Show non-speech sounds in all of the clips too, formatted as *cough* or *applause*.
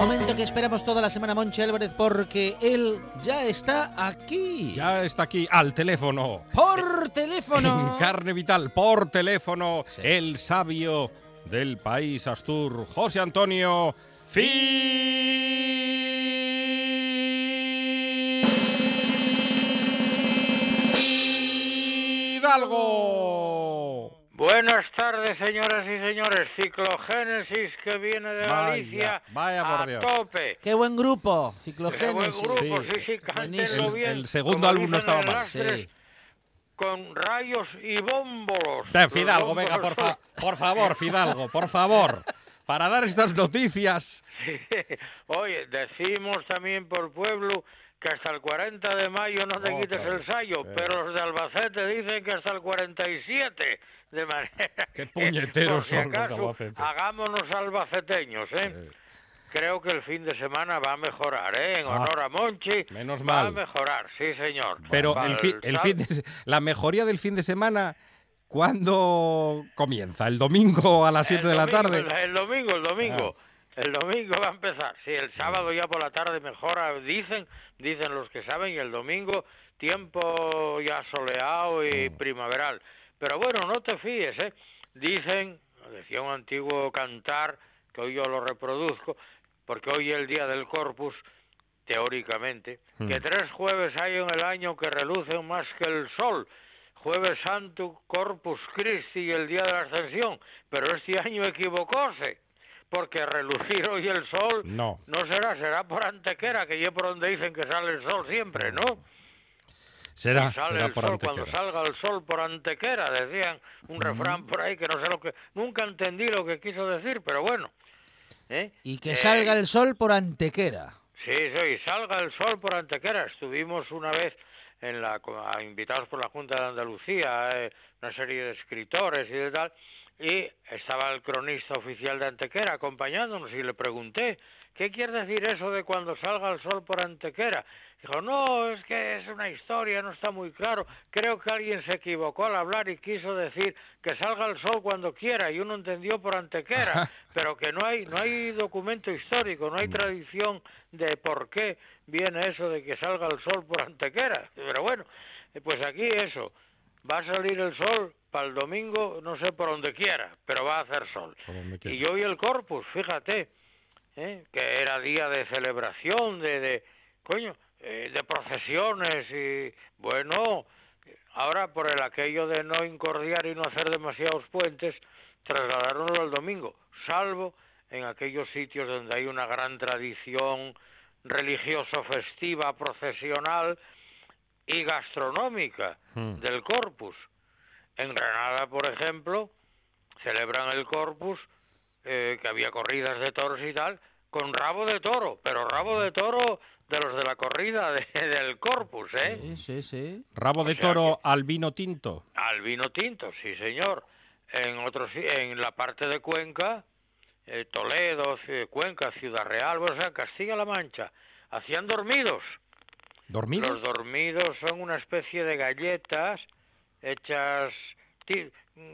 Momento que esperamos toda la semana, Monchi Álvarez, porque él ya está aquí. Ya está aquí, al teléfono. Por teléfono. En carne vital, por teléfono, el sabio del país Astur, José Antonio Fidalgo. Buenas tardes, señoras y señores. Ciclogénesis que viene de Vaya, Galicia vaya por a Dios. tope. Qué buen grupo, Qué buen Ciclogénesis. grupo, Sí. sí, sí, cántenlo Buenísimo. bien. El segundo álbum no estaba mal. Sí. Con rayos y bómbolos. Fidalgo, venga, por, fa- por favor, Fidalgo, por favor. Para dar estas noticias. *laughs* Oye, decimos también por pueblo que hasta el 40 de mayo no te quites el sayo, pero los de Albacete dicen que hasta el 47, de manera *laughs* Qué que, *laughs* puñeteros por si son los de acaso, Albacete. hagámonos albaceteños, ¿eh? Eh. Creo que el fin de semana va a mejorar, ¿eh? En Ah, honor a Monchi, menos va a mal. mejorar, sí, señor. Pero el, fi- el fin de la mejoría del fin de semana, ¿cuándo comienza? ¿El domingo a las 7 El de la tarde? El, el domingo, el domingo. Ah. El domingo va a empezar. Sí, el sábado ya por la tarde mejora, dicen, dicen los que saben, y el domingo tiempo ya soleado y Mm. primaveral. Pero bueno, no te fíes, ¿eh? Dicen, decía un antiguo cantar, que hoy yo lo reproduzco, porque hoy es el día del Corpus, teóricamente, Mm. que tres jueves hay en el año que relucen más que el sol. Jueves Santo, Corpus Christi y el día de la Ascensión. Pero este año equivocóse, porque relucir hoy el sol No. no será, será por Antequera, que es por donde dicen que sale el sol siempre, ¿no? Será, sale será el por sol cuando Antequera. salga el sol por Antequera, decían un refrán por ahí que no sé lo que nunca entendí lo que quiso decir, pero bueno. ¿eh? Y que Eh, salga el sol por Antequera. Sí, sí, salga el sol por Antequera. Estuvimos una vez en la, invitados por la Junta de Andalucía, eh, una serie de escritores y de tal, y estaba el cronista oficial de Antequera acompañándonos y le pregunté, ¿qué quiere decir eso de cuando salga el sol por Antequera? Dijo, no, es que es una historia, no está muy claro. Creo que alguien se equivocó al hablar y quiso decir que salga el sol cuando quiera y uno entendió por Antequera, pero que no hay no hay documento histórico, no hay tradición de por qué viene eso de que salga el sol por Antequera. Pero bueno, pues aquí eso, va a salir el sol para el domingo, no sé por donde quiera, pero va a hacer sol. Donde quiera. Y el Corpus, fíjate, ¿eh? que era día de celebración, de, de coño, eh, de procesiones y bueno, ahora por el aquello de no incordiar y no hacer demasiados puentes, trasladaronlo al domingo, salvo en aquellos sitios donde hay una gran tradición religioso festiva, procesional y gastronómica Hmm. del Corpus. En Granada, por ejemplo, celebran el Corpus, eh, que había corridas de toros y tal, con rabo de toro, pero rabo de toro de los de la corrida de- *laughs* del Corpus, ¿eh? Sí, sí, sí. Rabo de O toro al vino tinto. Al vino tinto, sí señor. en otros en la parte de Cuenca, eh, Toledo, Cuenca, Ciudad Real, o sea, Castilla-La Mancha, hacían dormidos. ¿Dormidos? Los dormidos son una especie de galletas hechas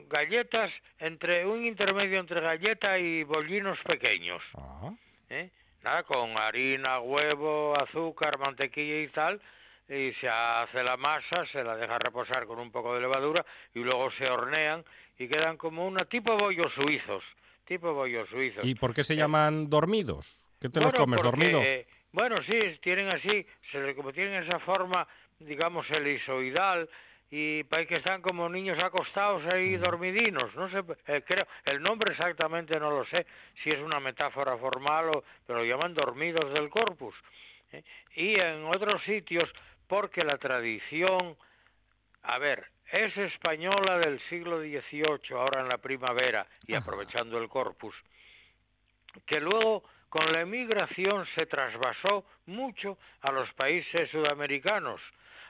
galletas entre un intermedio entre galleta y bollinos pequeños, Ah, ¿eh? Nada, con harina, huevo, azúcar, mantequilla y tal, y se hace la masa, se la deja reposar con un poco de levadura y luego se hornean y quedan como una tipo bollos suizos, tipo bollos suizos. ¿Y por qué se llaman dormidos? ¿Qué te los comes, porque, dormido? eh, Bueno, sí, tienen así, se, como tienen esa forma, digamos, elisoidal, y parece que están como niños acostados ahí dormidinos, no sé, eh, creo, el nombre exactamente no lo sé, si es una metáfora formal o, pero lo llaman dormidos del corpus. ¿eh? Y en otros sitios, porque la tradición, a ver, es española del siglo XVIII, ahora en la primavera, y aprovechando el corpus, que luego con la emigración se trasvasó mucho a los países sudamericanos,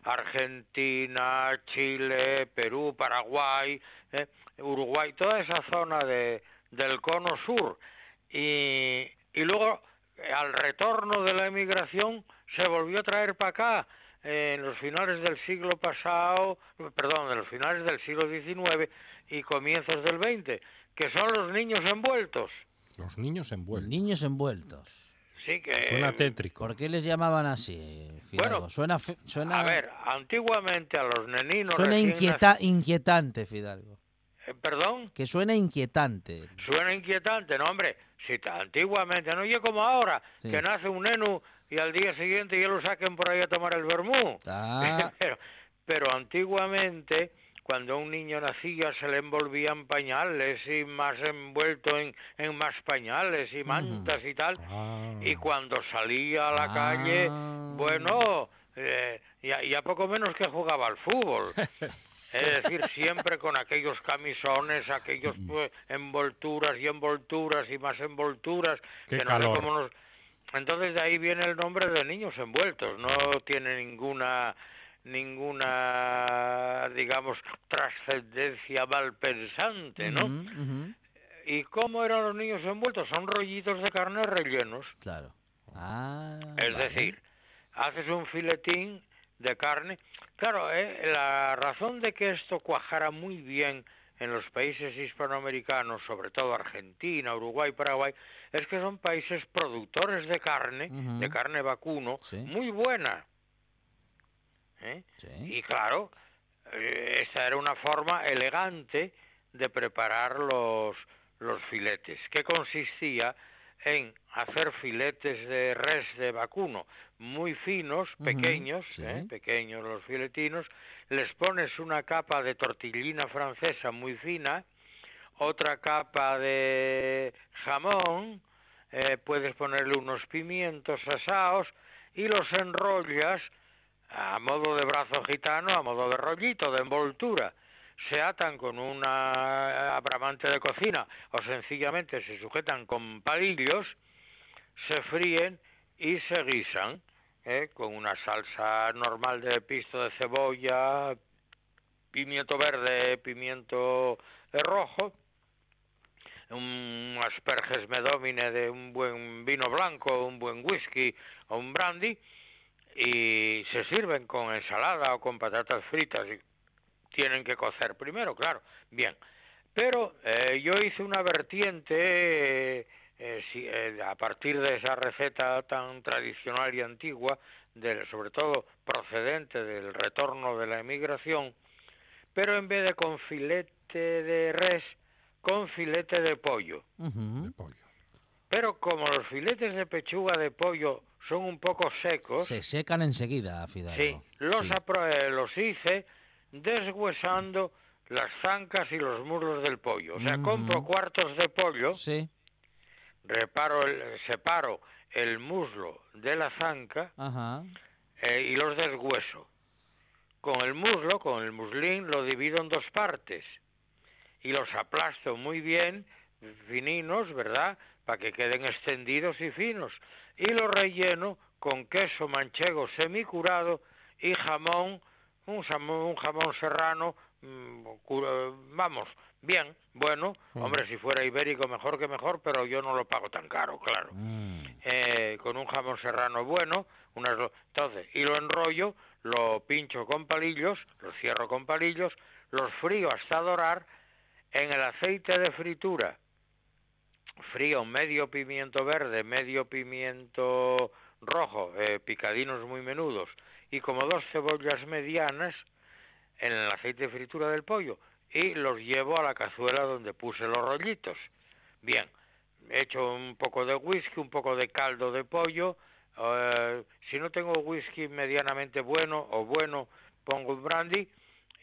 Argentina, Chile, Perú, Paraguay, eh, Uruguay, toda esa zona de, del cono sur. Y, y luego, eh, al retorno de la emigración, se volvió a traer para acá eh, en los finales del siglo pasado, perdón, en los finales del siglo XIX y comienzos del XX, que son los niños envueltos. Los niños envueltos. Niños envueltos. Sí, que Suena tétrico. ¿Por qué les llamaban así, Fidalgo? Bueno, suena, fe- suena, A ver, antiguamente a los neninos. suena inquieta, inquietante, Fidalgo. eh, perdón, Que suena inquietante. suena inquietante, no, hombre. Si antiguamente, no oye como ahora, Sí. que nace un neno y al día siguiente ya lo saquen por ahí a tomar el vermú. Ah, *laughs* pero, pero antiguamente, cuando un niño nacía, se le envolvían pañales y más envuelto en, en más pañales y mantas y tal. Ah. Y cuando salía a la Ah. calle, bueno, eh, ya, ya poco menos que jugaba al fútbol. *laughs* Es decir, siempre con aquellos camisones, aquellos Mm. pues, envolturas y envolturas y más envolturas. Qué que no sé calor. cómo nos- Entonces de ahí viene el nombre de niños envueltos. No tiene ninguna ninguna digamos trascendencia malpensante, ¿no? ujú, ujú, ¿Y cómo eran los niños envueltos? Son rollitos de carne rellenos. Claro. Ah, Es vale. decir, haces un filetín de carne. Claro, eh, la razón de que esto cuajara muy bien en los países hispanoamericanos, sobre todo Argentina, Uruguay, Paraguay, es que son países productores de carne, de carne vacuno, Sí. muy buena. ¿Eh? Sí. Y claro, eh, esa era una forma elegante de preparar los, los filetes, que consistía en hacer filetes de res de vacuno muy finos, pequeños, sí. ¿eh? pequeños los filetinos, les pones una capa de tortillina francesa muy fina, otra capa de jamón, eh, puedes ponerle unos pimientos asados y los enrollas a modo de brazo gitano, a modo de rollito, de envoltura. Se atan con una abramante de cocina o sencillamente se sujetan con palillos, se fríen y se guisan ¿eh? con una salsa normal de pisto de cebolla, pimiento verde, pimiento rojo, un asperges medómine de un buen vino blanco, un buen whisky o un brandy y se sirven con ensalada o con patatas fritas y tienen que cocer primero, claro. Bien, pero eh, yo hice una vertiente eh, eh, si- eh, a partir de esa receta tan tradicional y antigua, del, sobre todo procedente del retorno de la emigración, pero en vez de con filete de res, con filete de pollo. De pollo. Pero como los filetes de pechuga de pollo son un poco secos, Se secan enseguida, Fidalgo. Sí, los, Sí. eh, los hice deshuesando las zancas y los muslos del pollo. O sea, compro cuartos de pollo, Sí, reparo el- separo el muslo de la zanca ajá. eh, y los deshueso. Con el muslo, con el muslín, lo divido en dos partes y los aplasto muy bien, fininos, ¿verdad? Para que queden extendidos y finos. Y los relleno con queso manchego semicurado y jamón, un jamón, un jamón serrano mm, cu- vamos, bien, bueno, hombre, si fuera ibérico mejor que mejor, pero yo no lo pago tan caro, claro. Mm. Eh, con un jamón serrano bueno, unas entonces, y lo enrollo, lo pincho con palillos, lo cierro con palillos, los frío hasta dorar en el aceite de fritura. Frío medio pimiento verde, medio pimiento rojo, eh, picadinos muy menudos, y como dos cebollas medianas en el aceite de fritura del pollo, y los llevo a la cazuela donde puse los rollitos. Bien, echo un poco de whisky, un poco de caldo de pollo. eh, si no tengo whisky medianamente bueno o bueno, pongo un brandy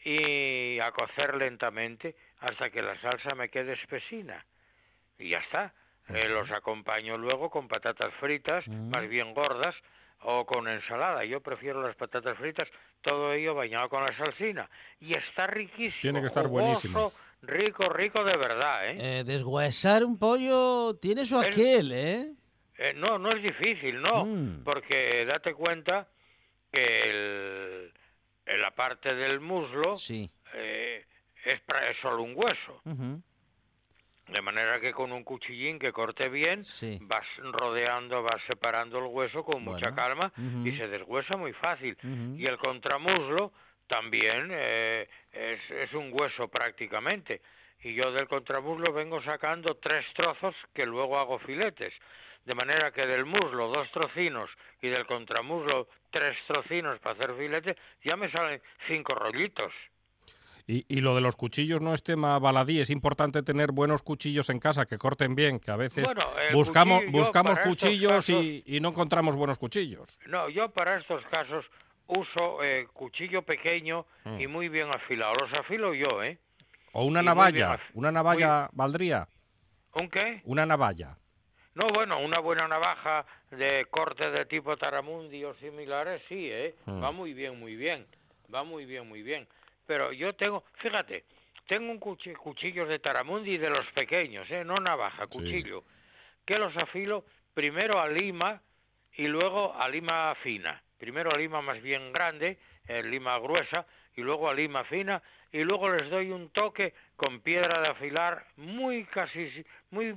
y a cocer lentamente hasta que la salsa me quede espesina. Y ya está. Eh, los acompaño luego con patatas fritas, más bien gordas, o con ensalada. Yo prefiero las patatas fritas, todo ello bañado con la salsina. Y está riquísimo. Tiene que estar jugoso, buenísimo. Rico, rico de verdad, ¿eh? Eh, deshuesar un pollo tiene su El- aquel, ¿eh? Eh, no, no es difícil, no, Mm. porque date cuenta que el, la parte del muslo Sí. eh, es, es solo un hueso. De manera que con un cuchillín que corte bien Sí. vas rodeando, vas separando el hueso con mucha calma y se deshuesa muy fácil. Y el contramuslo también eh, es, es un hueso prácticamente. Y yo del contramuslo vengo sacando tres trozos que luego hago filetes. De manera que del muslo dos trocinos y del contramuslo tres trocinos para hacer filetes, ya me salen cinco rollitos. Y, y lo de los cuchillos no es tema baladí, es importante tener buenos cuchillos en casa que corten bien, que a veces Bueno, buscamos, cuchillo, buscamos cuchillos casos- y, y no encontramos buenos cuchillos. No, yo para estos casos uso eh, cuchillo pequeño Mm. y muy bien afilado. Los afilo yo, ¿eh? O una Y navalla, una navalla valdría, ¿Un qué? una navalla. No, bueno, una buena navaja de corte de tipo taramundi o similares, sí, ¿eh? Mm. Va muy bien, muy bien. Va muy bien, muy bien. Pero yo tengo, fíjate, tengo un cuchi- cuchillos de taramundi de los pequeños, ¿eh? No navaja, Sí. cuchillo. Que los afilo primero a lima y luego a lima fina. Primero a lima más bien grande, eh, lima gruesa, y luego a lima fina, y luego les doy un toque con piedra de afilar muy casi, muy,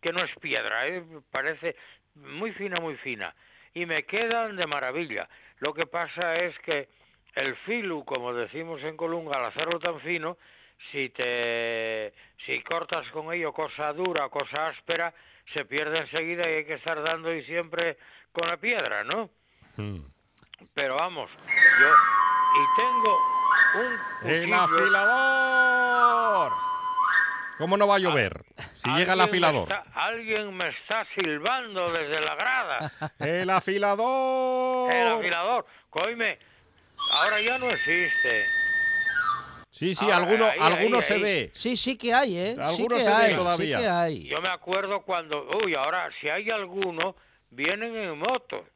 que no es piedra, ¿eh? parece muy fina, muy fina, y me quedan de maravilla. Lo que pasa es que el filu, como decimos en Colunga, al hacerlo tan fino, si te si cortas con ello cosa dura, cosa áspera, se pierde enseguida y hay que estar dando y siempre con la piedra, ¿no? Mm. Pero vamos, yo y tengo un ¡El afilador! ¿Cómo no va a llover? Si llega el me afilador. está- alguien me está silbando desde la grada. *laughs* ¡El afilador! El afilador, coime, ahora ya no existe. Sí, sí, Ahora, alguno, ahí, alguno ahí, se ahí. ve. Sí, sí que hay, ¿eh? Sí Algunos que se hay, todavía. sí que hay. Yo me acuerdo cuando, uy, ahora si hay alguno, vienen en moto,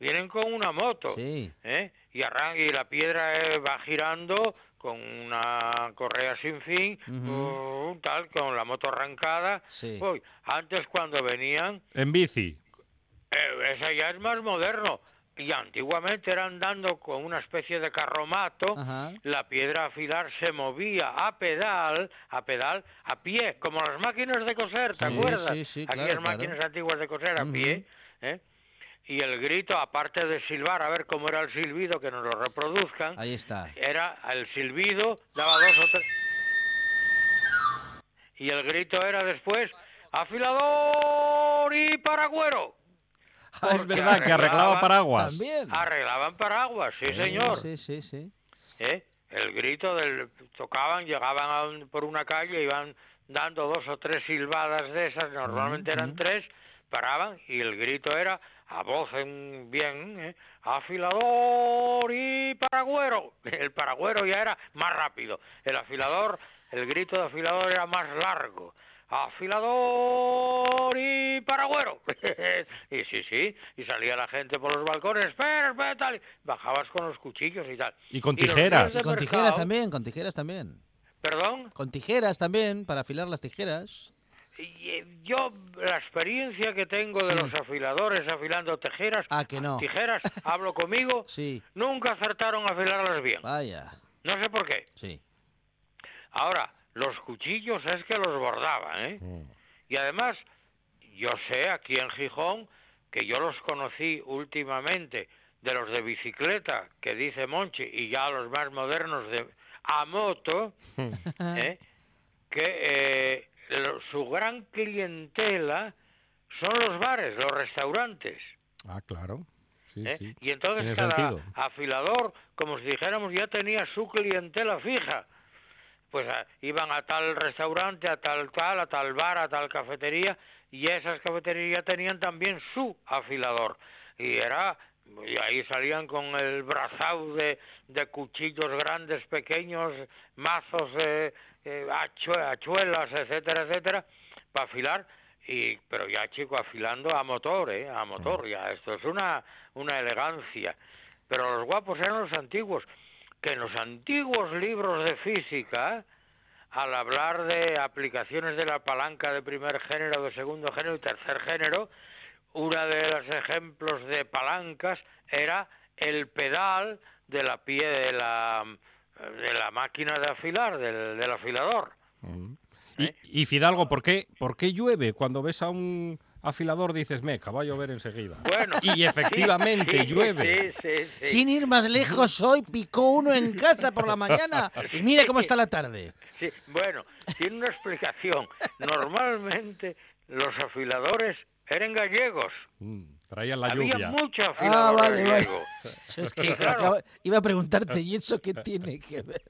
vienen con una moto, Sí. ¿eh? y, arran y la piedra eh, va girando con una correa sin fin, uh, tal, con la moto arrancada. Sí. Uy, antes cuando venían, En bici. eh, esa ya es más moderno, y antiguamente eran dando con una especie de carromato, Ajá. la piedra afilar se movía a pedal, a pedal, a pie, como las máquinas de coser, ¿te Sí, acuerdas? sí, sí, Aquellas claro, máquinas antiguas de coser a pie, ¿eh? Y el grito, aparte de silbar, a ver cómo era el silbido, que nos lo reproduzcan, Ahí está. era el silbido, daba dos o tres... Y el grito era después, afilador y paragüero. Ah, es verdad que arreglaba arreglaban- paraguas. También. Arreglaban paraguas, sí, señor. Sí, sí, sí. ¿eh? El grito del tocaban, llegaban a un- por una calle, iban dando dos o tres silbadas de esas, normalmente eran tres, paraban y el grito era a voz en bien, ¿eh? afilador y paragüero. El paragüero ya era más rápido, el afilador, el grito de afilador era más largo. Afilador y paragüero. *laughs* y sí, sí, y salía la gente por los balcones, espera, espera, tal, y bajabas con los cuchillos y tal. Y con tijeras. Y con mercado- tijeras también, con tijeras también. Perdón, Con tijeras también, para afilar las tijeras. y, eh, yo la experiencia que tengo de los afiladores afilando tijeras, Ah, que no. tijeras, hablo conmigo, *laughs* Sí, nunca acertaron a afilarlas bien. vaya. No sé por qué. Sí. Ahora, los cuchillos es que los bordaban, ¿eh? Mm. Y además, yo sé aquí en Gijón que yo los conocí últimamente de los de bicicleta, que dice Monchi, y ya los más modernos de a moto, *laughs* ¿eh? que eh, lo- su gran clientela son los bares, los restaurantes. Ah, claro. Sí, ¿eh? sí. Y entonces Tiene cada sentido. afilador, como si dijéramos, ya tenía su clientela fija. Pues a- iban a tal restaurante, a tal tal, a tal bar, a tal cafetería, y esas cafeterías tenían también su afilador. Y era y ahí salían con el brazao de, cuchillos grandes, pequeños, mazos, eh, eh, achue- hachuelas, etcétera, etcétera, para afilar. Y pero ya chico afilando a motor eh a motor ya esto es una una elegancia. Pero los guapos eran los antiguos que en los antiguos libros de física al hablar de aplicaciones de la palanca de primer género de segundo género y tercer género una de los ejemplos de palancas era el pedal de la pie de la de la máquina de afilar del, del afilador. ¿Eh? Y, y Fidalgo, ¿por qué, ¿por qué llueve? Cuando ves a un afilador dices, meca, va a llover enseguida. Bueno, Y efectivamente sí, llueve. Sí, sí, sí. Sin ir más lejos, hoy picó uno en casa por la mañana y mira cómo está la tarde. Sí, bueno, tiene una explicación. Normalmente los afiladores eran gallegos. Mm, traían la Había lluvia. mucho Ah, afilador vale, vale. gallego. Es que Claro. acaba- iba a preguntarte, ¿y eso qué tiene que ver?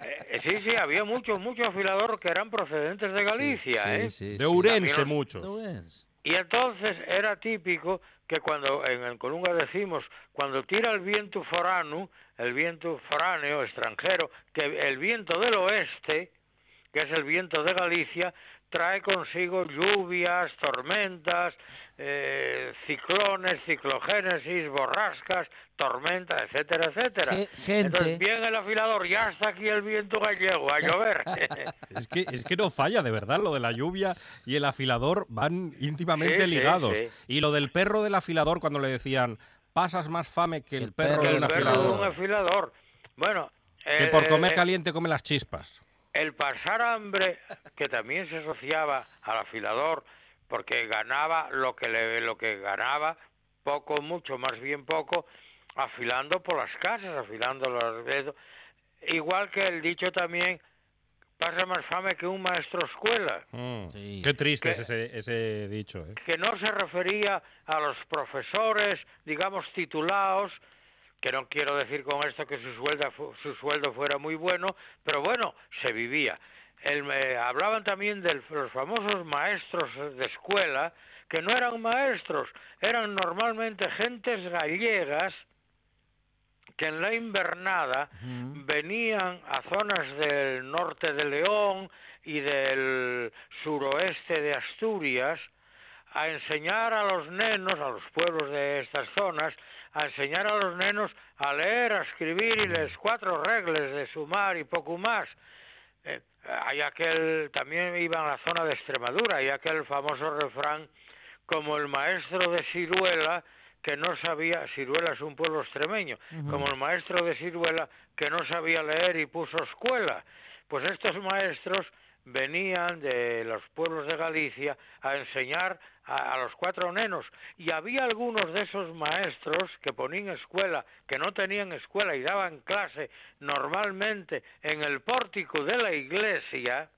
Eh, sí, sí, había mucho, mucho afilador que eran procedentes de Galicia, ¿eh? de Urense muchos. ¿No ves? Y entonces era típico que cuando en el Colunga decimos, cuando tira el viento forano, el viento foráneo, extranjero, que el viento del oeste, que es el viento de Galicia, trae consigo lluvias, tormentas, eh, ciclones, ciclogénesis, borrascas, tormentas, etcétera, etcétera. Ge- gente. Entonces viene el afilador, ya está aquí el viento gallego, a llover. *laughs* Es que, es que no falla, de verdad, lo de la lluvia y el afilador van íntimamente Sí, ligados. sí. Y lo del perro del afilador, cuando le decían, pasas más fame que el, El perro, perro de un perro de afilador. un afilador. Bueno, Que eh, por comer eh, caliente come las chispas. El pasar hambre, que también se asociaba al afilador, porque ganaba lo que le, lo que ganaba, poco, mucho, más bien poco, afilando por las casas, afilando los dedos. Igual que el dicho también, pasa más fame que un maestro escuela, Mm, Sí. Qué triste es ese dicho. ¿eh? que no se refería a los profesores, digamos, titulados, que no quiero decir con esto que su sueldo, fu- su sueldo fuera muy bueno, pero bueno, se vivía. El, eh, hablaban también de los famosos maestros de escuela, que no eran maestros, eran normalmente gentes gallegas que en la invernada venían a zonas del norte de León y del suroeste de Asturias a enseñar a los nenos, a los pueblos de estas zonas, a enseñar a los nenos a leer, a escribir y les cuatro reglas de sumar y poco más. Eh, hay aquel, también iban a la zona de Extremadura, hay aquel famoso refrán como el maestro de Ciruela que no sabía, Ciruela es un pueblo extremeño, como el maestro de Ciruela que no sabía leer y puso escuela. Pues estos maestros venían de los pueblos de Galicia a enseñar a, a los cuatro nenos y había algunos de esos maestros que ponían escuela, que no tenían escuela y daban clase normalmente en el pórtico de la iglesia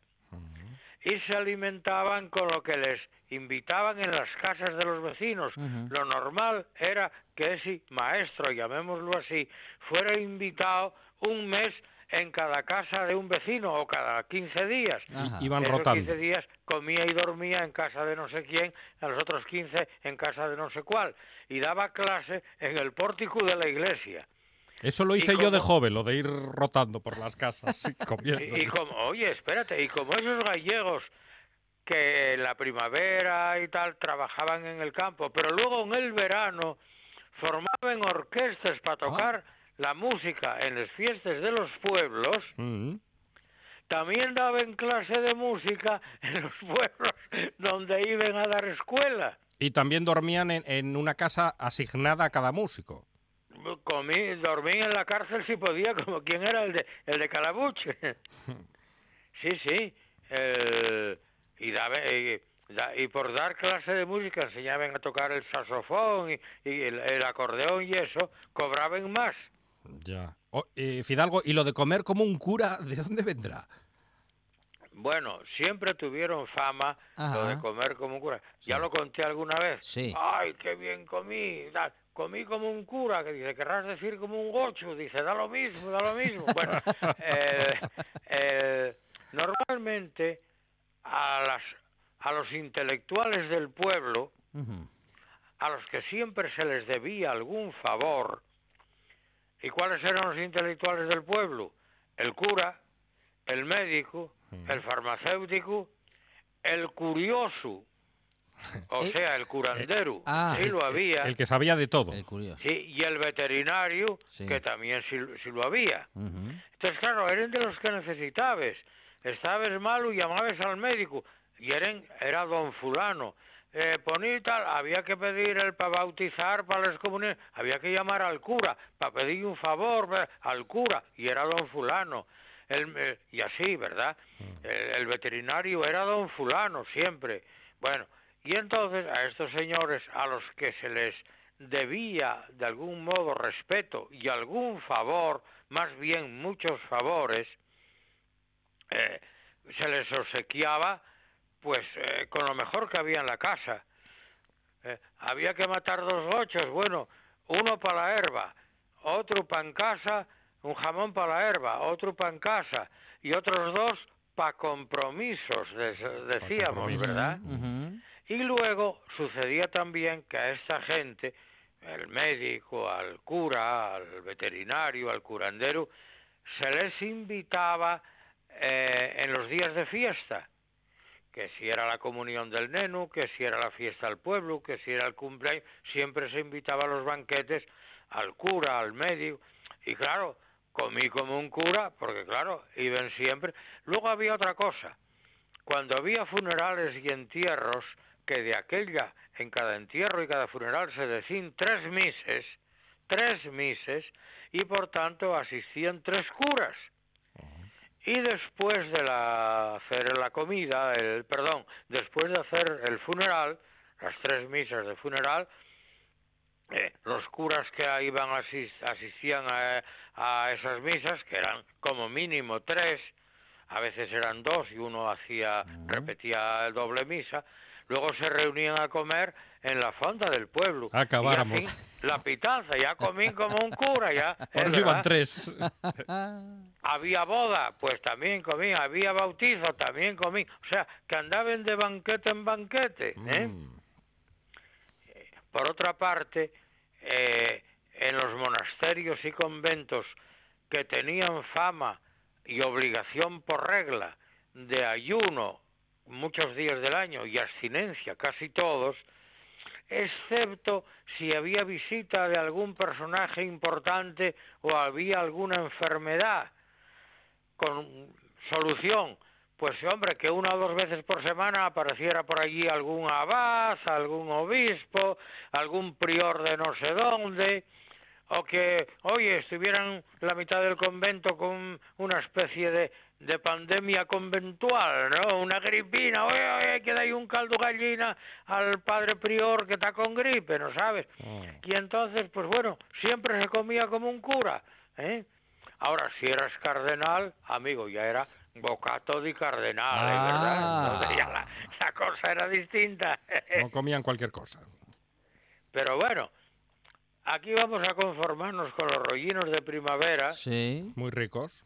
y se alimentaban con lo que les invitaban en las casas de los vecinos. Lo normal era que ese maestro, llamémoslo así, fuera invitado un mes en cada casa de un vecino o cada 15 días. Ajá. Iban Esos rotando. 15 días comía y dormía en casa de no sé quién, a los otros 15 en casa de no sé cuál. Y daba clase en el pórtico de la iglesia. Eso lo hice yo de joven, lo de ir rotando por las casas y *laughs* comiendo. Y, y como, oye, espérate, y como esos gallegos que en la primavera y tal trabajaban en el campo, pero luego en el verano formaban orquestas para tocar la música en las fiestas de los pueblos, Mm. también daban clase de música en los *laughs* pueblos donde iban a dar escuela. Y también dormían en, en una casa asignada a cada músico. Comí, dormí en la cárcel si podía, como quien era el de, el de Calabuche. *laughs* Sí, sí. el- y, daba- y, da- y por dar clase de música enseñaban a tocar el saxofón y, y el, el acordeón y eso, cobraban más. Ya. O- eh, Fidalgo, ¿y lo de comer como un cura, de dónde vendrá? Bueno, siempre tuvieron fama lo de comer como un cura. Ya Sí. lo conté alguna vez. Sí. Ay, qué bien comí. comí como un cura, que dice, querrás decir como un gocho. Dice, da lo mismo, da lo mismo. *laughs* Bueno, eh, eh, normalmente a, las, a los intelectuales del pueblo, a los que siempre se les debía algún favor, ¿y cuáles eran los intelectuales del pueblo? El cura, el médico, el farmacéutico, el curioso, *laughs* o Eh, sea, el curandero, ah, sí lo había, El que sabía de todo. El curioso. sí, y el veterinario, Sí. que también sí, sí lo había. Entonces, claro, eran de los que necesitabas. Estabas malo y llamabas al médico. Y eran, era don fulano. Eh, poní tal, había que pedir el para bautizar, para las comuniones, había que llamar al cura, para pedir un favor al cura, y era don fulano. El, eh, y así, ¿verdad? El, el veterinario era don fulano, siempre. Bueno, y entonces a estos señores, a los que se les debía de algún modo respeto y algún favor, más bien muchos favores, eh, se les obsequiaba pues eh, con lo mejor que había en la casa. Eh, había que matar dos gochos, bueno, uno para la herba, otro para en casa, un jamón para la herba, otro para en casa y otros dos para compromisos, decíamos, compromisos. ¿verdad? Y luego sucedía también que a esta gente, el médico, al cura, al veterinario, al curandero, se les invitaba eh, en los días de fiesta, que si era la comunión del neno, que si era la fiesta del pueblo, que si era el cumpleaños, siempre se invitaba a los banquetes al cura, al médico, y claro, comí como un cura, porque claro, iban siempre. Luego había otra cosa, cuando había funerales y entierros, que de aquella, en cada entierro y cada funeral se decían tres mises, tres mises, y por tanto asistían tres curas. Y después de la, hacer la comida, el perdón, después de hacer el funeral, las tres misas de funeral, eh, los curas que iban asis- asistían a, a esas misas, que eran como mínimo tres, a veces eran dos y uno hacía repetía el doble misa, luego se reunían a comer en la fonda del pueblo. Acabáramos. Y así, la pitanza, ya comí como un cura, ya. *laughs* Por es eso iban tres. *laughs* Había boda, pues también comí, había bautizo, también comí. O sea, que andaban de banquete en banquete. ¿eh? Mm. Por otra parte, eh, en los monasterios y conventos que tenían fama y obligación por regla de ayuno muchos días del año y abstinencia casi todos, excepto si había visita de algún personaje importante o había alguna enfermedad con solución. Pues hombre, que una o dos veces por semana apareciera por allí algún abad, algún obispo, algún prior de no sé dónde, o que, oye, estuvieran la mitad del convento con una especie de, de pandemia conventual, ¿no? Una gripina, oye, oye, que hay un caldo gallina al padre prior que está con gripe, ¿no sabes? Y entonces, pues bueno, siempre se comía como un cura, ¿eh? Ahora, si eras cardenal, amigo, ya era bocato di cardenal, ¿verdad? Ah. Entonces ya la, la cosa era distinta. No comían cualquier cosa. Pero bueno, aquí vamos a conformarnos con los rollinos de primavera. Sí. Muy ricos.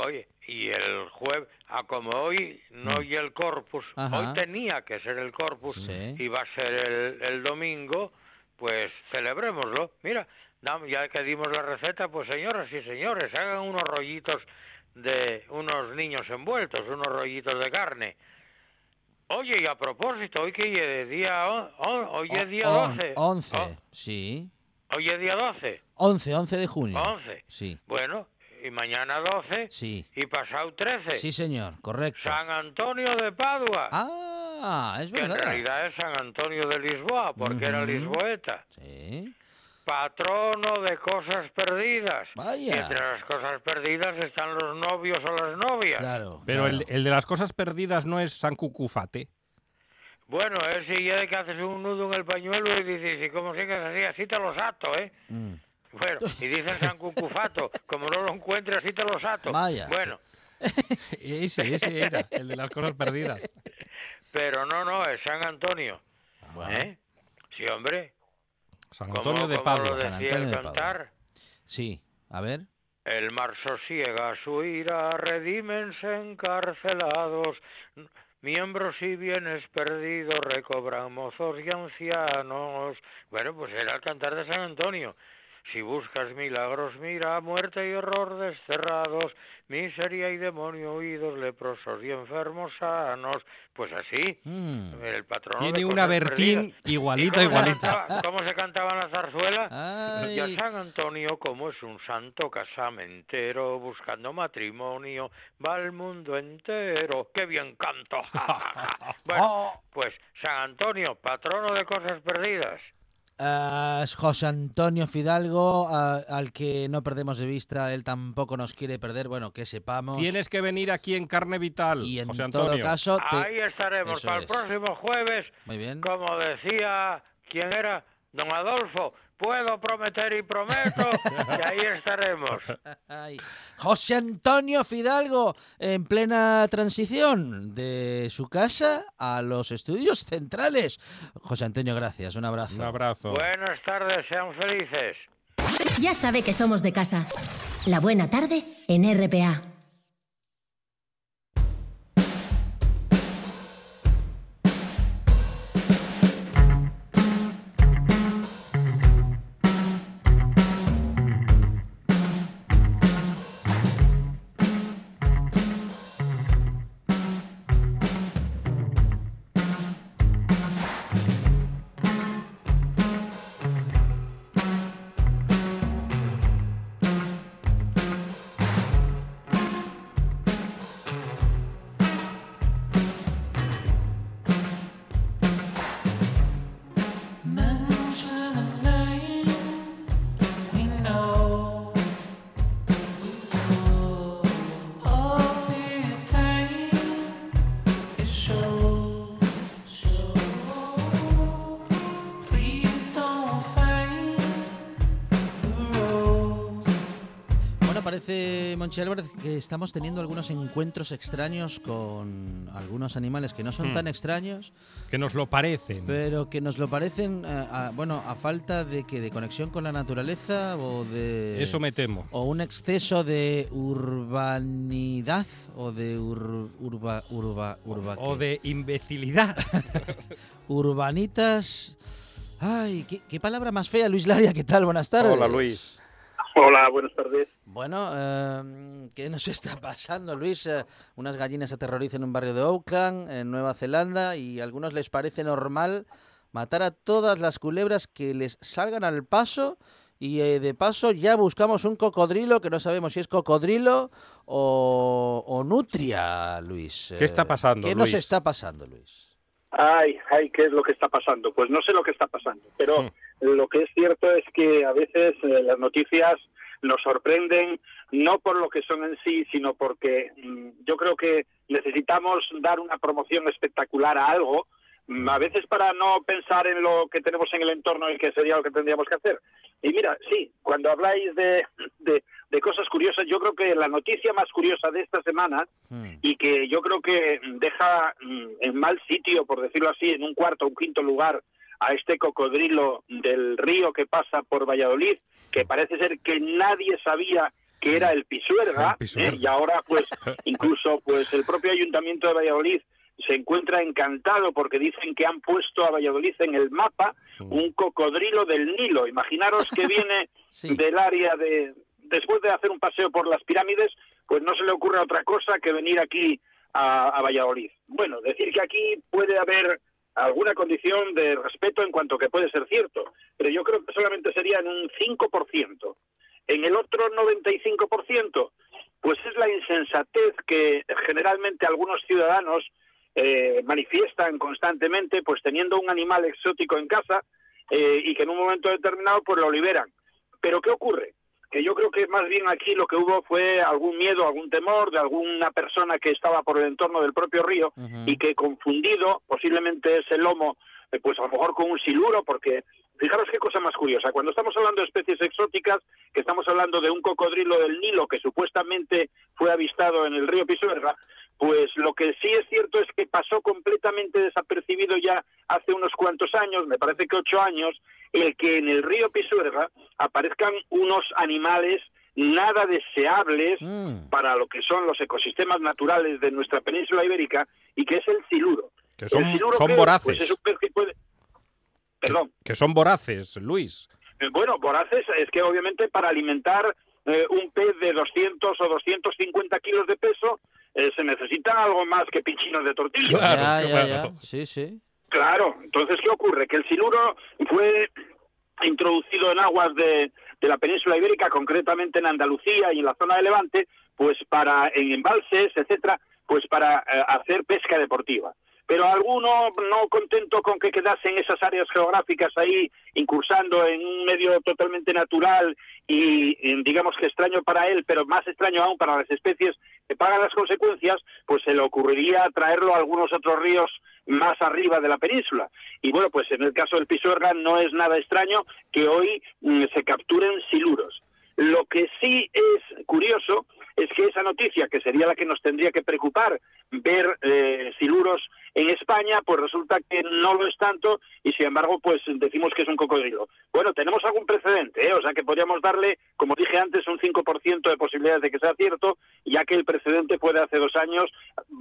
Oye, y el jueves, ah, como hoy no y el corpus, Mm. Ajá. hoy tenía que ser el corpus Sí. y va a ser el, el domingo, pues celebrémoslo. Mira, ya que dimos la receta, pues señoras y señores, hagan unos rollitos de unos niños envueltos, unos rollitos de carne. Oye, y a propósito, hoy que es día, on- on- hoy es día On- 12. Once, Oh, sí. hoy es día 12. 11, 11 de junio. 11. Sí, Bueno, y mañana 12 sí. y pasado 13. Sí, señor, correcto. San Antonio de Padua, Ah, es que en verdad. realidad es San Antonio de Lisboa, porque era lisboeta. Sí. patrono de cosas perdidas. Vaya. Y entre las cosas perdidas están los novios o las novias. Claro. Pero claro. el, el de las cosas perdidas no es San Cucufate. Bueno, es si ya de que haces un nudo en el pañuelo y dices, ¿y cómo sigues así? Así te los ato, ¿eh? Mm. Bueno, y dicen San Cucufato, como no lo encuentre, así te los ato. Vaya. Bueno, *laughs* Ese, ese era, el de las cosas perdidas. pero no, no, es San Antonio. Bueno. ¿Eh? Sí, hombre. San Antonio de Padua. lo San Antonio el de Padua. cantar. Sí, a ver. El mar sosiega su ira, redímense encarcelados, miembros y bienes perdidos recobran mozos y ancianos. Bueno, pues era el cantar de San Antonio. Si buscas milagros, mira, muerte y horror desterrados, miseria y demonio huidos, leprosos y enfermos sanos. Pues así, Mm. el patrón Tiene una Bertín igualita, ¿Y cómo se igualita. cantaba- ¿Cómo se cantaba en la zarzuela? Ay. Y a San Antonio, como es un santo casamentero, buscando matrimonio, va al mundo entero. ¡Qué bien canto! *laughs* bueno, *laughs* pues San Antonio, patrono de cosas perdidas. Es José Antonio Fidalgo, al que no perdemos de vista, él tampoco nos quiere perder, bueno, que sepamos. Tienes que venir aquí en carne vital, y en José todo Antonio. caso, te- Ahí estaremos Eso para el próximo jueves, Muy bien. como decía, ¿quién era? Don Adolfo. Puedo prometer y prometo que ahí estaremos. *laughs* Ay. José Antonio Fidalgo, en plena transición de su casa a los estudios centrales. José Antonio, gracias, un abrazo. Un abrazo. Buenas tardes, sean felices. Ya sabe que somos de casa. La buena tarde en RPA. Monchi Álvarez, que estamos teniendo algunos encuentros extraños con algunos animales que no son Hmm. tan extraños, Que nos lo parecen. pero que nos lo parecen, eh, a- bueno, a falta de que de conexión con la naturaleza o de Eso me temo. o un exceso de urbanidad o de ur- urba urba urba O ¿qué? de imbecilidad. *laughs* urbanitas. Ay, ¿qué, qué palabra más fea, Luis Laria, ¿qué tal? Buenas tardes. Hola, Luis. Hola, buenas tardes. Bueno, eh, ¿qué nos *laughs* está pasando, Luis? Eh, unas gallinas aterrorizan un barrio de Auckland, en Nueva Zelanda, y a algunos les parece normal matar a todas las culebras que les salgan al paso. Y eh, de paso ya buscamos un cocodrilo que no sabemos si es cocodrilo o, o nutria, Luis. ¿Qué está pasando, ¿Qué nos está pasando, Luis? Ay, ay, ¿qué es lo que está pasando? Pues no sé lo que está pasando, pero Hmm. lo que es cierto es que a veces eh, las noticias nos sorprenden no por lo que son en sí, sino porque mm, yo creo que necesitamos dar una promoción espectacular a algo, a veces para no pensar en lo que tenemos en el entorno y que sería lo que tendríamos que hacer. Y mira, sí, cuando habláis de, de, de cosas curiosas, yo creo que la noticia más curiosa de esta semana Hmm. y que yo creo que deja mm, en mal sitio, por decirlo así, en un cuarto o un quinto lugar a este cocodrilo del río que pasa por Valladolid, que parece ser que nadie sabía que era el Pisuerga, El Pisuerga. ¿eh? y ahora pues *laughs* incluso pues el propio ayuntamiento de Valladolid se encuentra encantado porque dicen que han puesto a Valladolid en el mapa un cocodrilo del Nilo. Imaginaros que *laughs* viene Sí. del área de después de hacer un paseo por las pirámides, pues no se le ocurre otra cosa que venir aquí a, a Valladolid. Bueno, decir que aquí puede haber alguna condición de respeto en cuanto que puede ser cierto, pero yo creo que solamente sería en un 5%. En el otro 95%, pues es la insensatez que generalmente algunos ciudadanos eh, manifiestan constantemente, pues teniendo un animal exótico en casa, eh, y que en un momento determinado pues lo liberan. Pero ¿qué ocurre? Que yo creo que más bien aquí lo que hubo fue algún miedo, algún temor de alguna persona que estaba por el entorno del propio río y que confundido, posiblemente ese lomo, eh, pues a lo mejor con un siluro, porque fijaros qué cosa más curiosa. Cuando estamos hablando de especies exóticas, que estamos hablando de un cocodrilo del Nilo que supuestamente fue avistado en el río Pisuerga, pues lo que sí es cierto es que pasó completamente desapercibido ya hace unos cuantos años, me parece que ocho años, el que en el río Pisuerga aparezcan unos animales nada deseables Mm. para lo que son los ecosistemas naturales de nuestra península ibérica y que es el siluro. Que son, El siluro, son ¿qué es? voraces. Pues es un pez que puede... Perdón. Que son voraces, Luis. Eh, Bueno, voraces es que obviamente para alimentar eh, un pez de 200 o 250 kilos de peso eh, se necesita algo más que pinchinos de tortilla. Claro, ya, ya, claro. ya. Sí, sí. Claro, entonces, ¿qué ocurre? Que el siluro fue introducido en aguas de, de la península ibérica, concretamente en Andalucía y en la zona de Levante, pues para, en embalses, etcétera, pues para eh, hacer pesca deportiva. Pero alguno no contento con que quedase en esas áreas geográficas ahí, incursando en un medio totalmente natural y, y digamos que extraño para él, pero más extraño aún para las especies que pagan las consecuencias, pues se le ocurriría traerlo a algunos otros ríos más arriba de la península. Y bueno, pues en el caso del Pisuerga no es nada extraño que hoy mm, se capturen siluros. Lo que sí es curioso es que esa noticia, que sería la que nos tendría que preocupar, ver eh, siluros en España, pues resulta que no lo es tanto y sin embargo pues decimos que es un cocodrilo. Bueno, tenemos algún precedente, ¿eh? o sea que podríamos darle, como dije antes, un 5% de posibilidades de que sea cierto, ya que el precedente fue de hace dos años,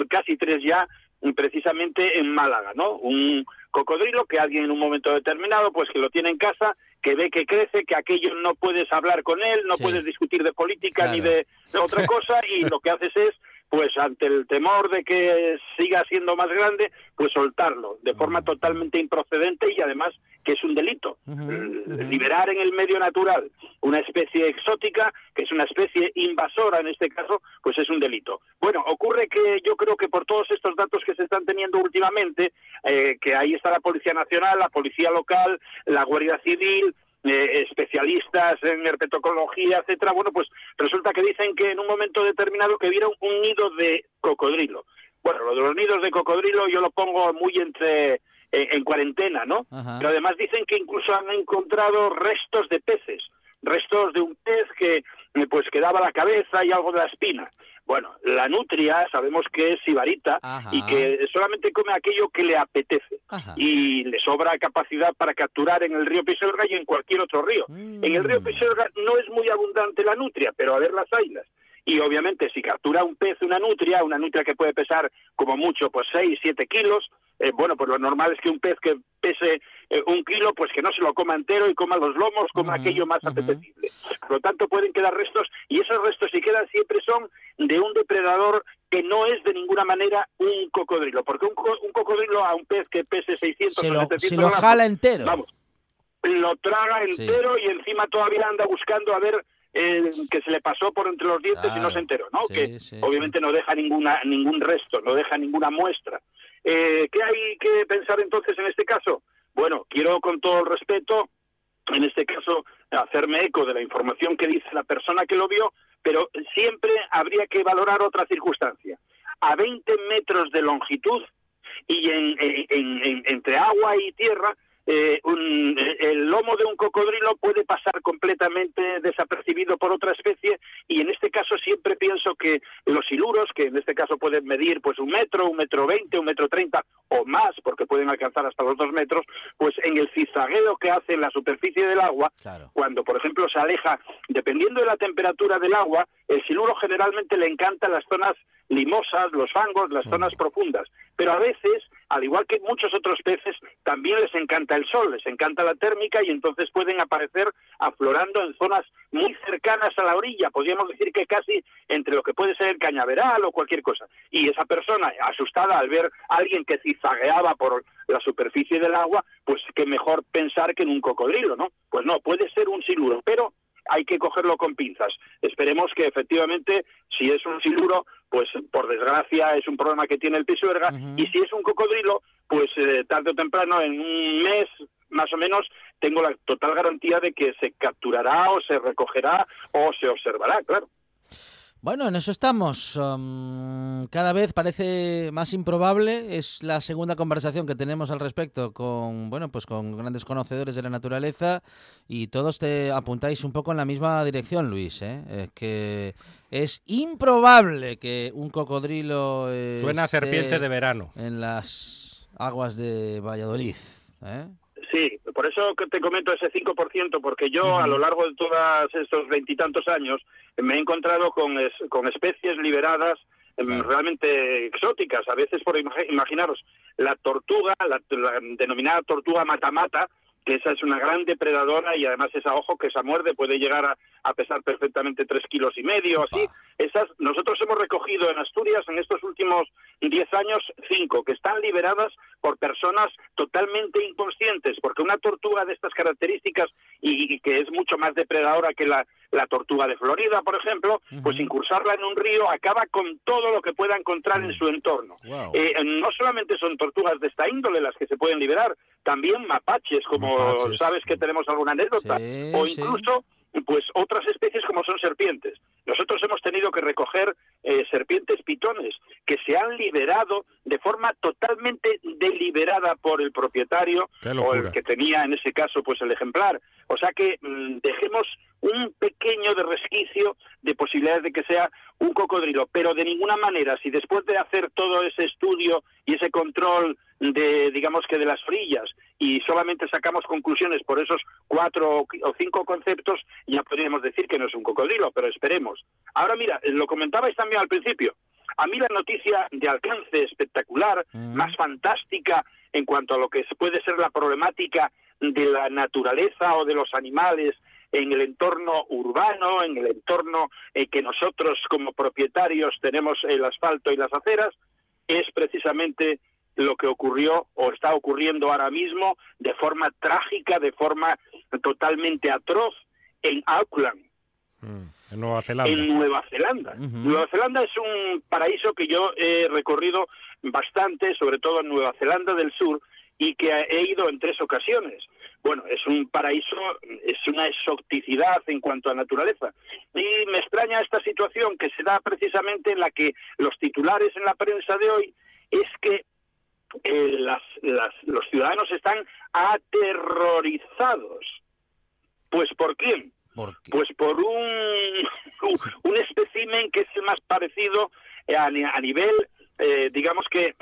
casi tres ya, precisamente en Málaga, ¿no? Un cocodrilo que alguien en un momento determinado, pues que lo tiene en casa, que ve que crece, que aquello no puedes hablar con él, no Sí. puedes discutir de política ni de, de otra cosa, y *laughs* lo que haces es, pues ante el temor de que siga siendo más grande, pues soltarlo de forma totalmente improcedente y además que es un delito. Liberar en el medio natural una especie exótica, que es una especie invasora en este caso, pues es un delito. Bueno, ocurre que yo creo que por todos estos datos que se están teniendo últimamente, eh, que ahí está la Policía Nacional, la Policía Local, la Guardia Civil, eh, especialistas en herpetocología, etcétera, bueno, pues resulta que dicen que en un momento determinado que vieron un nido de cocodrilo. Bueno, lo de los nidos de cocodrilo yo lo pongo muy entre eh, en cuarentena, ¿no? Ajá. Pero además dicen que incluso han encontrado restos de peces, restos de un pez que eh, pues quedaba la cabeza y algo de la espina. Bueno, la nutria sabemos que es sibarita Ajá. y que solamente come aquello que le apetece Ajá. y le sobra capacidad para capturar en el río Pisuerga y en cualquier otro río. Mm. En el río Pisuerga no es muy abundante la nutria, pero a ver las haylas. Y obviamente si captura un pez una nutria, una nutria que puede pesar como mucho pues 6, 7 kilos, eh, bueno, pues lo normal es que un pez que pese eh, un kilo, pues que no se lo coma entero y coma los lomos, coma aquello más ujú. apetecible. Por lo tanto, pueden quedar restos y esos restos si quedan siempre son de un depredador que no es de ninguna manera un cocodrilo, porque un, co- un cocodrilo a un pez que pese 600 Se lo, 700 se lo jala entero. Vamos, lo traga Sí. entero y encima todavía anda buscando a ver eh, que se le pasó por entre los dientes y no se enteró, ¿no? Sí, que sí, obviamente no deja ninguna ningún resto, no deja ninguna muestra. Eh, ¿Qué hay que pensar entonces en este caso? Bueno, quiero con todo el respeto, en este caso, hacerme eco de la información que dice la persona que lo vio, pero siempre habría que valorar otra circunstancia. A 20 metros de longitud y en, en- en- en- entre agua y tierra, eh, un- eh, el lomo de un cocodrilo puede pasar completamente desapercibido por otra especie y en este caso siempre pienso que los siluros, que en este caso pueden medir pues un metro, un metro veinte, un metro treinta o más, porque pueden alcanzar hasta los dos metros, pues en el zigzagueo que hace en la superficie del agua, Claro. cuando por ejemplo se aleja, dependiendo de la temperatura del agua, el siluro generalmente le encanta las zonas limosas, los fangos, las zonas profundas. Pero a veces, al igual que muchos otros peces, también les encanta el sol, les encanta la térmica y entonces pueden aparecer aflorando en zonas muy cercanas a la orilla, podríamos decir que casi entre lo que puede ser el cañaveral o cualquier cosa. Y esa persona, asustada al ver a alguien que zigzagueaba por la superficie del agua, pues que mejor pensar que en un cocodrilo, ¿no? Pues no, puede ser un siluro, pero hay que cogerlo con pinzas. Esperemos que efectivamente, si es un siluro, pues por desgracia es un problema que tiene el pisuerga, Ujú. y si es un cocodrilo, pues eh, tarde o temprano, en un mes más o menos, tengo la total garantía de que se capturará o se recogerá o se observará, claro. Bueno, en eso estamos. Um, cada vez parece más improbable. Es la segunda conversación que tenemos al respecto con, bueno, pues con grandes conocedores de la naturaleza y todos te apuntáis un poco en la misma dirección, Luis. ¿eh? Es que es improbable que un cocodrilo suena a serpiente de verano en las aguas de Valladolid. ¿eh? Por eso que te comento ese 5%, porque yo a lo largo de todos estos veintitantos años me he encontrado con, con especies liberadas em, realmente exóticas. A veces, por imaginaros, la tortuga, la, denominada tortuga mata-mata, que esa es una gran depredadora y además esa ojo que esa muerde puede llegar a, pesar perfectamente tres kilos y medio, así. Esas nosotros hemos recogido en Asturias en estos últimos diez años cinco que están liberadas por personas totalmente inconscientes, porque una tortuga de estas características y, que es mucho más depredadora que la, la tortuga de Florida, por ejemplo, pues incursarla en un río acaba con todo lo que pueda encontrar en su entorno. Eh, no solamente son tortugas de esta índole las que se pueden liberar, también mapaches, como sabes que tenemos alguna anécdota, o incluso pues otras especies como son serpientes. Nosotros hemos tenido que recoger eh, serpientes pitones que se han liberado de forma totalmente deliberada por el propietario o el que tenía en ese caso pues el ejemplar. O sea que mm, dejemos un pequeño de resquicio de posibilidades de que sea un cocodrilo, pero de ninguna manera, si después de hacer todo ese estudio y ese control de, digamos que de las frillas y solamente sacamos conclusiones por esos cuatro o cinco conceptos, ya podríamos decir que no es un cocodrilo, pero esperemos. Ahora mira, lo comentabais también al principio. A mí la noticia de alcance espectacular, mm. más fantástica en cuanto a lo que puede ser la problemática de la naturaleza o de los animales en el entorno urbano, en el entorno eh, que nosotros como propietarios tenemos el asfalto y las aceras, es precisamente lo que ocurrió o está ocurriendo ahora mismo de forma trágica, de forma totalmente atroz en Auckland. Mm, en Nueva Zelanda. En Nueva Zelanda. Nueva Zelanda es un paraíso que yo he recorrido bastante, sobre todo en Nueva Zelanda del Sur, y que he ido en tres ocasiones. Bueno, es un paraíso, es una exoticidad en cuanto a naturaleza. Y me extraña esta situación que se da precisamente en la que los titulares en la prensa de hoy es que eh, las, los ciudadanos están aterrorizados. ¿Pues por quién? Pues por un, *laughs* un espécimen que es el más parecido a, a nivel, eh, digamos que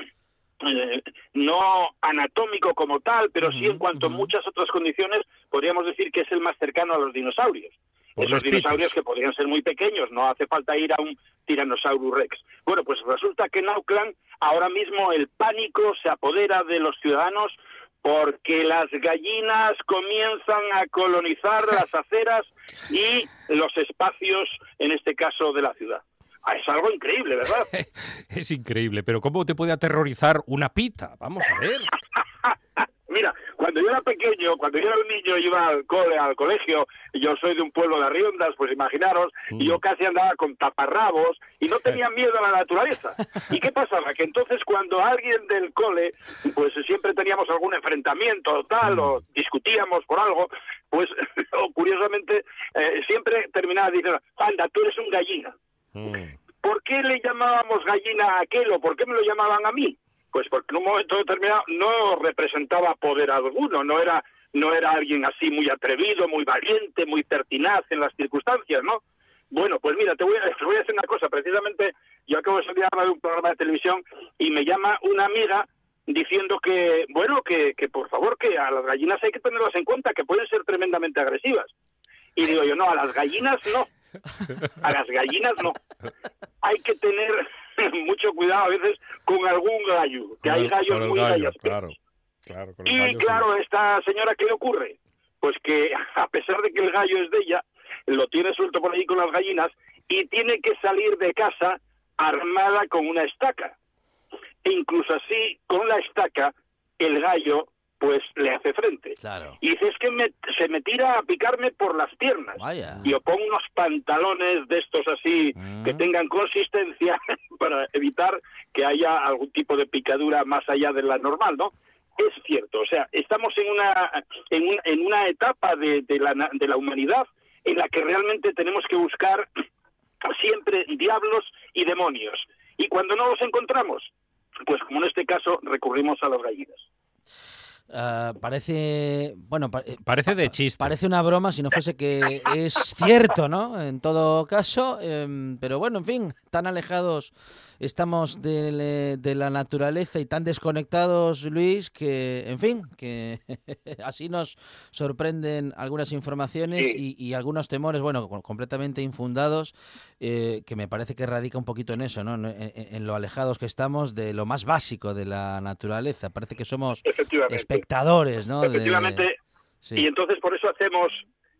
eh, no anatómico como tal, pero sí en cuanto a muchas otras condiciones, podríamos decir que es el más cercano a los dinosaurios. Esos dinosaurios que podrían ser muy pequeños, no hace falta ir a un Tyrannosaurus Rex. Bueno, pues resulta que en Auckland ahora mismo el pánico se apodera de los ciudadanos porque las gallinas comienzan a colonizar las aceras y los espacios, en este caso, de la ciudad. Ah, es algo increíble, ¿verdad? *laughs* es increíble, pero ¿cómo te puede aterrorizar una pita? Vamos a ver. *laughs* Mira, cuando yo era pequeño, cuando yo era un niño, iba al cole, al colegio, yo soy de un pueblo de Arriondas, pues imaginaros, y yo mm. casi andaba con taparrabos y no tenía miedo a la naturaleza. ¿Y qué pasaba? Que entonces cuando alguien del cole, pues siempre teníamos algún enfrentamiento o tal, o mm. discutíamos por algo, pues *laughs* o curiosamente eh, siempre terminaba diciendo, anda, tú eres un gallina. Mm. ¿Por qué le llamábamos gallina a aquel o por qué me lo llamaban a mí? Pues porque en un momento determinado no representaba poder alguno, no era no era alguien así muy atrevido, muy valiente, muy pertinaz en las circunstancias, ¿no? Bueno, pues mira, te voy, a, a decir una cosa. Precisamente yo acabo de salir de un programa de televisión y me llama una amiga diciendo que, bueno, que, que por favor, que a las gallinas hay que tenerlas en cuenta, que pueden ser tremendamente agresivas. Y digo yo, no, a las gallinas no. A las gallinas no. Hay que tener *laughs* mucho cuidado a veces con algún gallo, que hay gallos muy gallo, Claro, y claro, esta señora, ¿qué le ocurre? Pues que *laughs* a pesar de que el gallo es de ella, lo tiene suelto por ahí con las gallinas y tiene que salir de casa armada con una estaca. E incluso así, con la estaca, el gallo pues le hace frente. Y dice, es que se me tira a picarme por las piernas. Y yo pongo unos pantalones de estos así, que mm. tengan consistencia, *laughs* para evitar que haya algún tipo de picadura más allá de la normal, ¿no? es cierto. O sea, estamos en una, en una, etapa de, la, de la humanidad en la que realmente tenemos que buscar *clears throat* siempre diablos y demonios. Y cuando no los encontramos, pues como en este caso recurrimos a las gallinas. Ah, parece, bueno, eh, parece de chiste. Parece una broma si no fuese que es cierto, ¿no? En todo caso, em, pero bueno, en fin, tan alejados estamos de, la naturaleza y tan desconectados, Luis, que, en fin, que *laughs* así nos sorprenden algunas informaciones y, algunos temores, bueno, completamente infundados, eh, que me parece que radica un poquito en eso, ¿no? En, lo alejados que estamos de lo más básico de la naturaleza. Parece que somos espectadores, ¿no? Efectivamente. Y entonces por eso hacemos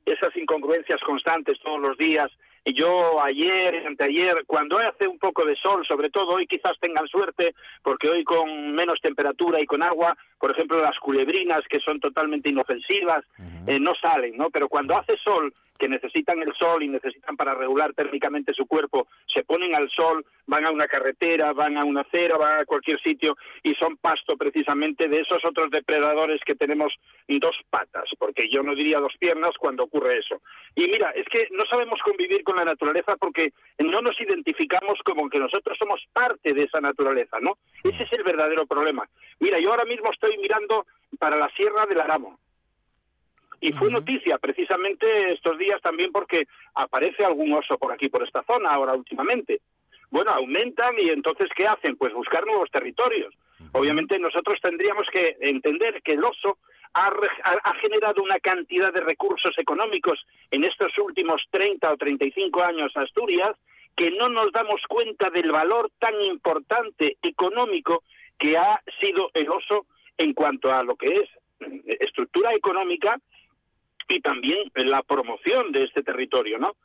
esas incongruencias constantes todos los días yo ayer, anteayer, cuando hace un poco de sol, sobre todo hoy quizás tengan suerte, porque hoy con menos temperatura y con agua, por ejemplo, las culebrinas, que son totalmente inofensivas, eh, no salen, ¿no? Pero cuando hace sol, que necesitan el sol y necesitan para regular térmicamente su cuerpo, se ponen al sol, van a una carretera, van a una acera, van a cualquier sitio y son pasto precisamente de esos otros depredadores que tenemos dos patas, porque yo no diría dos piernas cuando ocurre eso. Y mira, es que no sabemos convivir con la naturaleza porque no nos identificamos como que nosotros somos parte de esa naturaleza, ¿no? Ese es el verdadero problema. Mira, yo ahora mismo estoy mirando para la Sierra del Aramo y fue noticia precisamente estos días también porque aparece algún oso por aquí, por esta zona, ahora últimamente. Bueno, aumentan y entonces ¿qué hacen? Pues buscar nuevos territorios. Obviamente nosotros tendríamos que entender que el oso ha, ha, generado una cantidad de recursos económicos en estos últimos 30 o 35 años Asturias que no nos damos cuenta del valor tan importante económico que ha sido el oso en cuanto a lo que es estructura económica y también la promoción de este territorio, ¿no?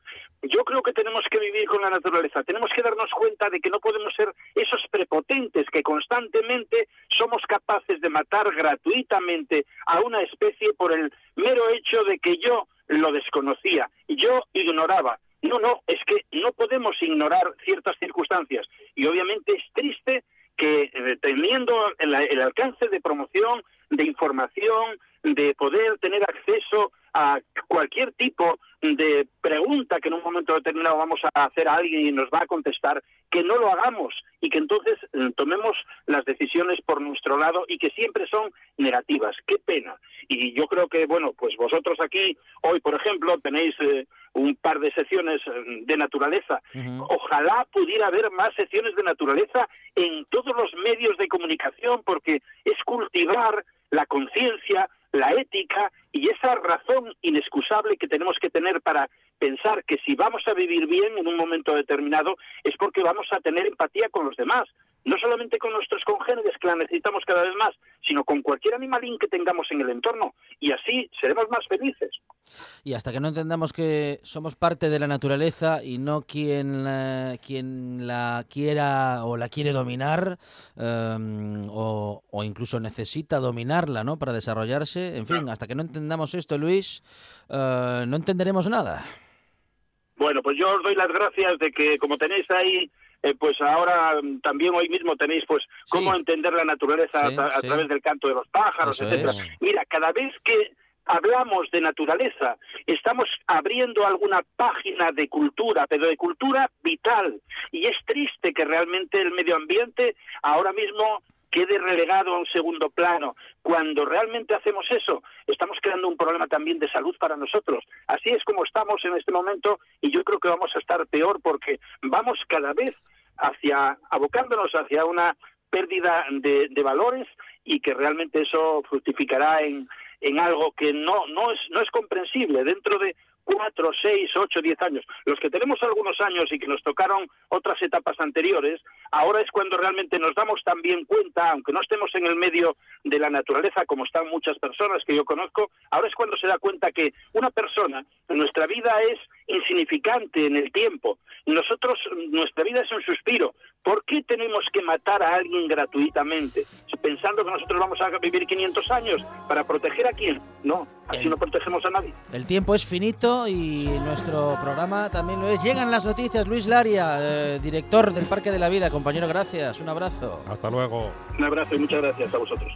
Yo creo que tenemos que vivir con la naturaleza, tenemos que darnos cuenta de que no podemos ser esos prepotentes que constantemente somos capaces de matar gratuitamente a una especie por el mero hecho de que yo lo desconocía, yo ignoraba. No, no, es que no podemos ignorar ciertas circunstancias y obviamente es triste que eh, teniendo el alcance de promoción, de información, de poder tener acceso a cualquier tipo de pregunta que en un momento determinado vamos a hacer a alguien y nos va a contestar, que no lo hagamos y que entonces eh, tomemos las decisiones por nuestro lado y que siempre son negativas. Qué pena. Y yo creo que, bueno, pues vosotros aquí, hoy, por ejemplo, tenéis eh, un par de secciones eh, de naturaleza. Ojalá pudiera haber más secciones de naturaleza en todos los medios de comunicación porque es cultivar la conciencia, la ética y esa razón inexcusable que tenemos que tener para pensar que si vamos a vivir bien en un momento determinado es porque vamos a tener empatía con los demás, no solamente con nuestros congéneres que la necesitamos cada vez más, sino con cualquier animalín que tengamos en el entorno y así seremos más felices. Y hasta que no entendamos que somos parte de la naturaleza y no quien, quien la quiera o la quiere dominar em, o, incluso necesita dominarla ¿no? para desarrollarse, en fin, hasta que no entendamos esto, Luis, eh, no entenderemos nada. Bueno, pues yo os doy las gracias de que como tenéis ahí eh, pues ahora mm, también hoy mismo tenéis pues cómo entender la naturaleza a, través del canto de los pájaros, etcétera. Mira, cada vez que hablamos de naturaleza, estamos abriendo alguna página de cultura, pero de cultura vital. Y es triste que realmente el medio ambiente ahora mismo quede relegado a un segundo plano. Cuando realmente hacemos eso, estamos creando un problema también de salud para nosotros. Así es como estamos en este momento y yo creo que vamos a estar peor porque vamos cada vez hacia abocándonos hacia una pérdida de, valores y que realmente eso fructificará en, en algo que no, no, es, no es comprensible dentro de cuatro, seis, ocho, diez años. Los que tenemos algunos años y que nos tocaron otras etapas anteriores, ahora es cuando realmente nos damos también cuenta, aunque no estemos en el medio de la naturaleza como están muchas personas que yo conozco, ahora es cuando se da cuenta que una persona, nuestra vida es insignificante en el tiempo. Nosotros, nuestra vida es un suspiro. ¿Por qué tenemos que matar a alguien gratuitamente? Pensando que nosotros vamos a vivir 500 años para proteger a quién. No, así no protegemos a nadie. El tiempo es finito y nuestro programa también lo es. Llegan las noticias. Luis Laria, eh, director del Parque de la Vida. Compañero, gracias. Un abrazo. Hasta luego. Un abrazo y muchas gracias a vosotros.